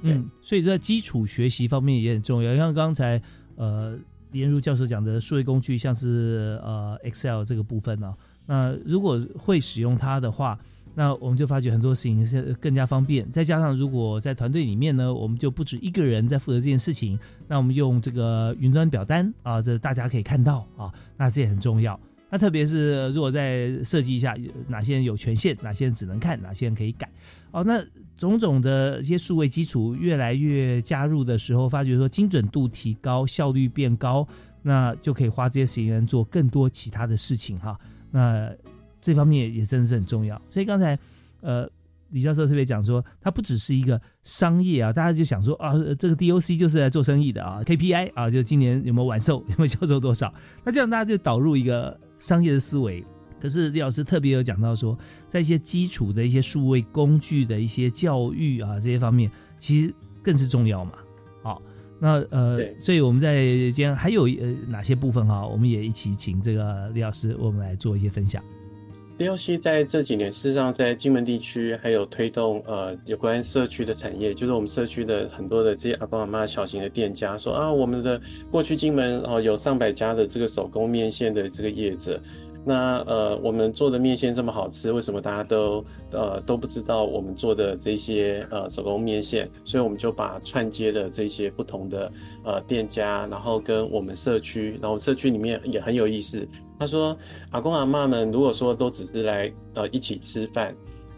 A: 嗯，所以在基础学习方面也很重要。像刚才呃连如教授讲的数位工具，像是呃 Excel 这个部分呢、那如果会使用它的话，那我们就发觉很多事情是更加方便。再加上如果在团队里面呢，我们就不止一个人在负责这件事情，那我们用这个云端表单啊，这大家可以看到啊，那这也很重要。那特别是如果再设计一下哪些人有权限，哪些人只能看，哪些人可以改，哦，那种种的一些数位基础越来越加入的时候，发觉说精准度提高，效率变高，那就可以花这些时间做更多其他的事情哈。那这方面也真的是很重要。所以刚才呃李教授特别讲说，它不只是一个商业啊，大家就想说啊，这个 DOC 就是来做生意的啊，KPI 啊，就今年有没有完售，有没有销售多少，那这样大家就导入一个商业的思维。可是李老师特别有讲到说，在一些基础的一些数位工具的一些教育啊这些方面，其实更是重要嘛。好，那呃，所以我们在今天还有呃哪些部分哈，我们也一起请这个李老师我们来做一些分享。
B: DLC 在这几年，事实上在金门地区还有推动呃有关社区的产业，就是我们社区的很多的这些阿爸阿妈小型的店家说啊，我们的过去金门哦有上百家的这个手工面线的这个业者。那呃，我们做的面线这么好吃，为什么大家都呃都不知道我们做的这些呃手工面线？所以我们就把串接了这些不同的呃店家，然后跟我们社区，然后社区里面也很有意思。他说，阿公阿嬷们如果说都只是来呃一起吃饭，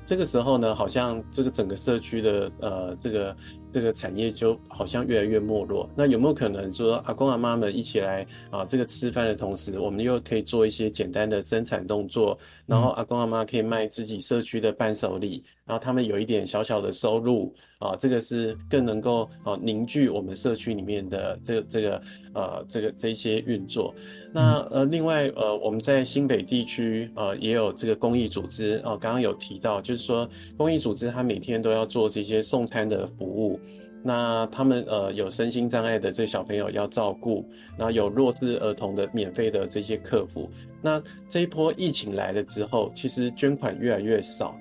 B: 这个时候呢，好像这个整个社区的呃这个这个产业就好像越来越没落。那有没有可能说阿公阿妈们一起来啊、这个吃饭的同时，我们又可以做一些简单的生产动作，然后阿公阿妈可以卖自己社区的伴手礼，然后他们有一点小小的收入啊，这个是更能够啊凝聚我们社区里面的这个这个呃这个这一些运作。那呃，另外呃，我们在新北地区呃也有这个公益组织哦、刚刚有提到，就是说公益组织它每天都要做这些送餐的服务。那他们呃有身心障碍的这小朋友要照顾，然后有弱智儿童的免费的这些客服。那这一波疫情来了之后，其实捐款越来越少。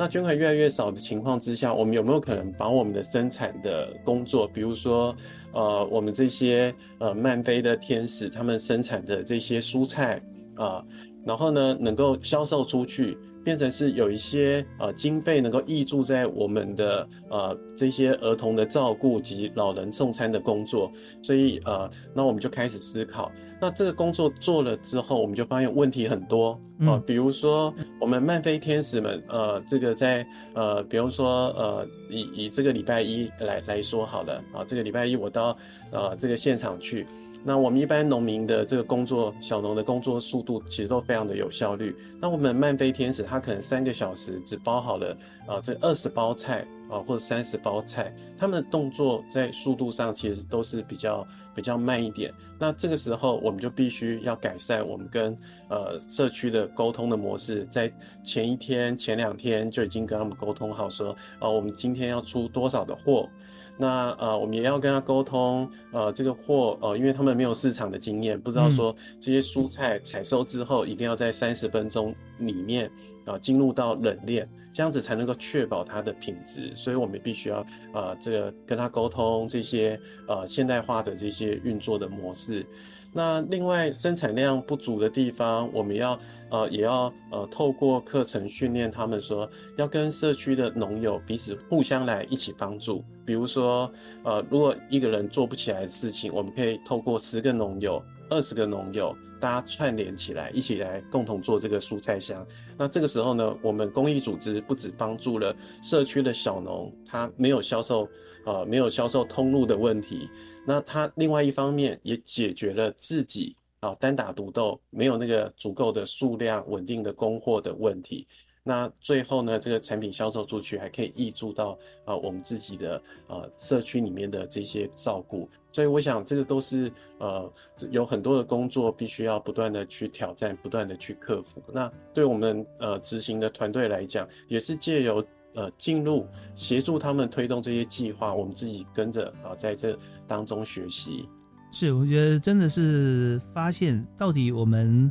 B: 那捐款越来越少的情况之下，我们有没有可能把我们的生产的工作，比如说，呃，我们这些呃漫飞的天使他们生产的这些蔬菜啊、然后呢能够销售出去，变成是有一些呃经费能够挹注在我们的呃这些儿童的照顾及老人送餐的工作，所以呃，那我们就开始思考，那这个工作做了之后，我们就发现问题很多。啊、比如说我们漫飞天使们，呃，这个在呃，比如说呃，以以这个礼拜一来来说好了。啊，这个礼拜一我到呃这个现场去。那我们一般农民的这个工作，小农的工作速度其实都非常的有效率。那我们漫飞天使，它可能三个小时只包好了啊、这二十包菜啊、或者三十包菜，他们的动作在速度上其实都是比较比较慢一点。那这个时候我们就必须要改善我们跟呃社区的沟通的模式，在前一天、前两天就已经跟他们沟通好说，啊、我们今天要出多少的货。那呃，我们也要跟他沟通，呃，这个货呃，因为他们没有市场的经验，不知道说这些蔬菜采收之后一定要在三十分钟里面啊、呃进入到冷链，这样子才能够确保它的品质。所以我们必须要啊、呃这个跟他沟通这些呃现代化的这些运作的模式。那另外生产量不足的地方，我们要呃也要呃透过课程训练他们说，要跟社区的农友彼此互相来一起帮助。比如说呃，如果一个人做不起来的事情，我们可以透过十个农友、二十个农友，大家串联起来，一起来共同做这个蔬菜箱。那这个时候呢，我们公益组织不只帮助了社区的小农，他没有销售呃没有销售通路的问题，那他另外一方面也解决了自己啊单打独斗没有那个足够的数量稳定的供货的问题。那最后呢，这个产品销售出去，还可以挹注到啊、我们自己的呃社区里面的这些照顾。所以我想，这个都是呃有很多的工作必须要不断的去挑战，不断的去克服。那对我们呃执行的团队来讲，也是借由呃进入协助他们推动这些计划，我们自己跟着啊、在这当中学习。
A: 是，我觉得真的是发现到底我们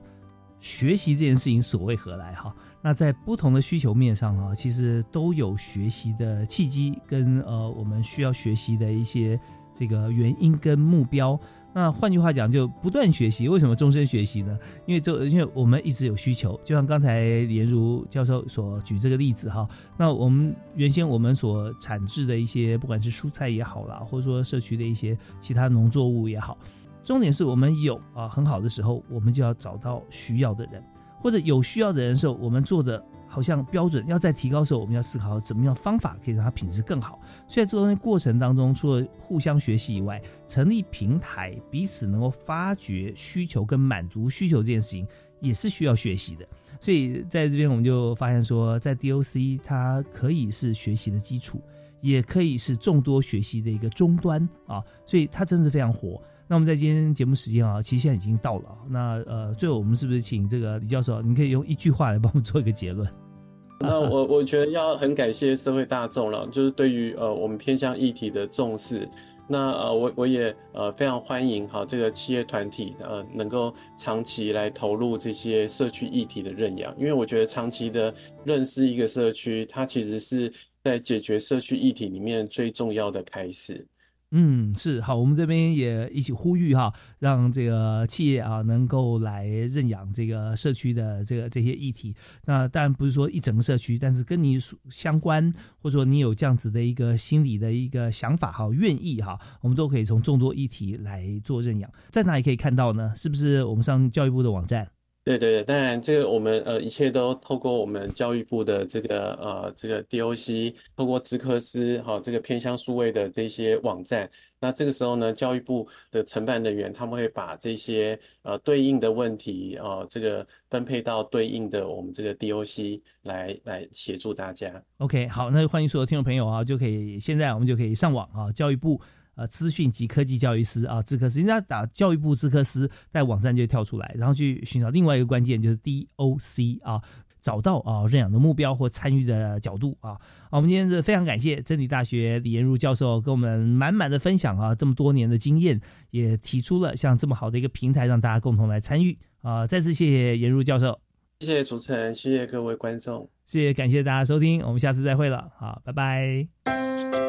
A: 学习这件事情所为何来哈？那在不同的需求面上啊，其实都有学习的契机跟呃我们需要学习的一些这个原因跟目标。那换句话讲，就不断学习。为什么终身学习呢？因为这因为我们一直有需求，就像刚才颜如教授所举这个例子哈。那我们原先我们所产制的一些，不管是蔬菜也好啦，或者说社区的一些其他农作物也好，重点是我们有啊很好的时候，我们就要找到需要的人，或者有需要的人的时候，我们做的好像标准要再提高的时候，我们要思考怎么样方法可以让它品质更好。所以在这东西过程当中，除了互相学习以外，成立平台，彼此能够发掘需求跟满足需求这件事情，也是需要学习的。所以在这边我们就发现说，在 DOC 它可以是学习的基础，也可以是众多学习的一个终端啊，所以它真的是非常火。那我们在今天节目时间啊，其实现在已经到了。那呃，最后我们是不是请这个李教授，你可以用一句话来帮我们做一个结论？
B: 那我我觉得要很感谢社会大众了，就是对于呃我们偏向议题的重视。那呃我我也呃非常欢迎哈这个企业团体呃能够长期来投入这些社区议题的认养，因为我觉得长期的认识一个社区，它其实是在解决社区议题里面最重要的开始。
A: 嗯，是好，我们这边也一起呼吁哈，让这个企业啊能够来认养这个社区的这个这些议题。那当然不是说一整个社区，但是跟你相关，或者说你有这样子的一个心理的一个想法哈，愿意哈，我们都可以从众多议题来做认养。在哪里可以看到呢？是不是我们上教育部的网站？
B: 对对对，当然这个我们呃一切都透过我们教育部的这个呃这个 DOC，透过资科司哈、这个偏乡数位的这些网站，那这个时候呢，教育部的承办人员他们会把这些呃对应的问题啊、呃这个分配到对应的我们这个 DOC 来来协助大家。
A: OK，好，那欢迎所有听众朋友啊，就可以现在我们就可以上网啊，教育部呃资讯及科技教育司啊，资科司，人家打教育部资科司，在网站就跳出来，然后去寻找另外一个关键就是 DOC 啊，找到啊认养的目标或参与的角度啊。好，我们今天是非常感谢真理大学李延如教授跟我们满满的分享啊，这么多年的经验，也提出了像这么好的一个平台，让大家共同来参与啊。再次谢谢延如教授。
B: 谢谢主持人，谢谢各位观众。
A: 谢谢，感谢大家收听，我们下次再会了，好，拜拜。